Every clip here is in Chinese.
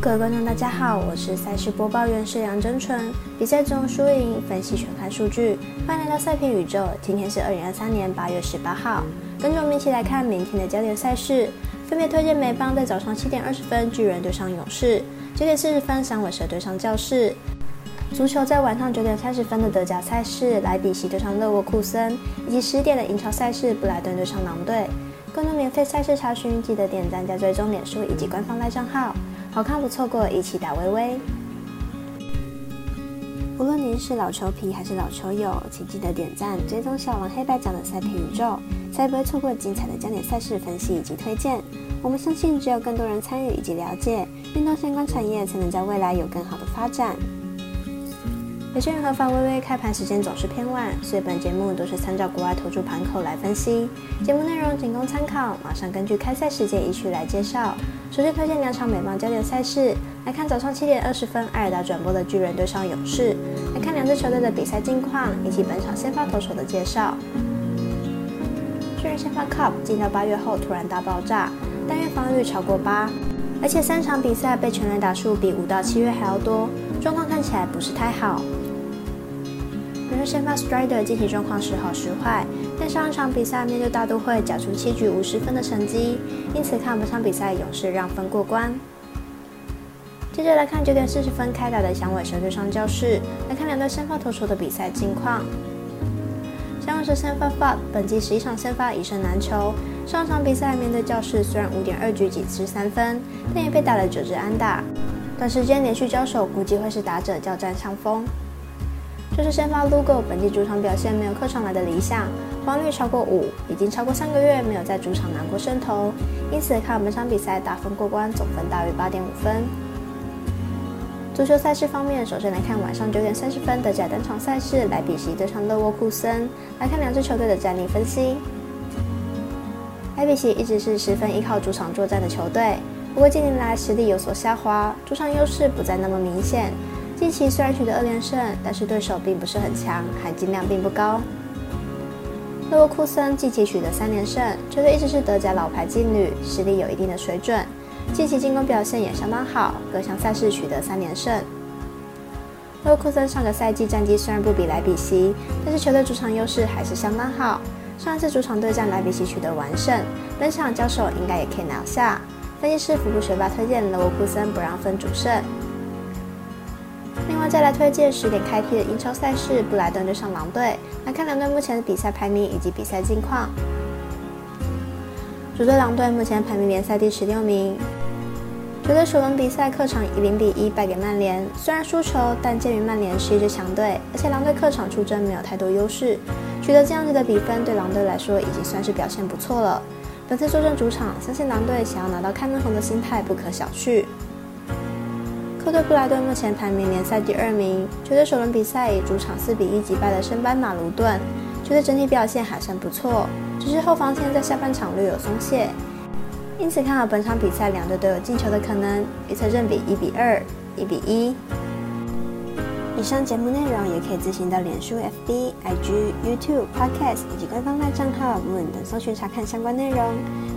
各位观众，大家好，我是赛事播报员是杨真纯。比赛中输赢分析全看数据，欢迎来到赛评宇宙。今天是二零二三年八月十八号，跟着我们一起来看明天的焦点赛事。分别推荐美邦在早上七点二十分巨人对上勇士，九点四十分响尾蛇对上教士。足球在晚上九点三十分的德甲赛事莱比锡对上勒沃库森，以及十点的英超赛事布莱顿对上狼队。更多免费赛事查询，记得点赞加追踪脸书以及官方赖账号。好看不错过，一起打微微。无论您是老球皮还是老球友，请记得点赞、追踪小王黑白奖的赛评宇宙，才不会错过精彩的焦点赛事分析以及推荐。我们相信，只有更多人参与以及了解运动相关产业，才能在未来有更好的发展。有些人和法微微开盘时间总是偏晚，所以本节目都是参照国外投注盘口来分析。节目内容仅供参考，马上根据开赛时间依序来介绍。首先推荐两场美邦焦点赛事，来看早上七点二十分艾尔达转播的巨人对上勇士，来看两支球队的比赛近况以及本场先发投手的介绍。巨人先发 Cup 进到八月后突然大爆炸，单月防御超过八，而且三场比赛被全垒打数比五到七月还要多，状况看起来不是太好。先发 Strider 近期状况时好时坏。在上一场比赛面对大都会，缴出七局五十分的成绩，因此看本场比赛勇士让分过关。接着来看九点四十分开打的响尾蛇对上教室，来看两队先发投手的比赛近况。响尾蛇先发 Fat 本季十一场先发一胜难求，上一场比赛面对教室虽然五点二局仅失三分，但也被打了九支安打。短时间连续交手，估计会是打者较占上风。就是先发 Lugo 本季主场表现没有客场来的理想。防率超过五，已经超过三个月没有在主场拿过胜投，因此看本场比赛打分过关，总分大于八点五分。足球赛事方面，首先来看晚上九点三十分的甲单场赛事，莱比锡对上勒沃库森，来看两支球队的战力分析。莱比锡一直是十分依靠主场作战的球队，不过近年来实力有所下滑，主场优势不再那么明显。近期虽然取得二连胜，但是对手并不是很强，含金量并不高。勒沃库森近期取得三连胜，球队一直是德甲老牌劲旅，实力有一定的水准。近期进攻表现也相当好，各项赛事取得三连胜。勒沃库森上个赛季战绩虽然不比莱比锡，但是球队主场优势还是相当好。上一次主场对战莱比锡取得完胜，本场交手应该也可以拿下。分析师福布学霸推荐勒沃库森不让分主胜。另外再来推荐十点开踢的英超赛事，布莱顿对上狼队。来看两队目前的比赛排名以及比赛近况。主队狼队目前排名联赛第十六名。球队首轮比赛客场以零比一败给曼联，虽然输球，但鉴于曼联是一支强队，而且狼队客场出征没有太多优势，取得这样子的比分对狼队来说已经算是表现不错了。本次坐镇主场，相信狼队想要拿到开门红的心态不可小觑。客队布莱顿目前排名联赛第二名，球队首轮比赛以主场四比一击败了升班马卢顿，球队整体表现还算不错，只是后防线在下半场略有松懈，因此看好本场比赛两队都有进球的可能，预测正比一比二、一比一。以上节目内容也可以自行到脸书、FB、IG、YouTube、Podcast 以及官方外账号 Moon 等搜寻查看相关内容。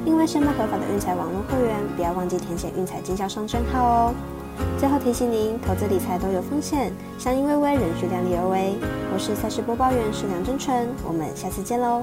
另外，申办合法的运彩网络会员，不要忘记填写运彩经销商证号哦。最后提醒您，投资理财都有风险，相依微微，仍需量力而为。我是赛事播报员，是梁真纯，我们下次见喽。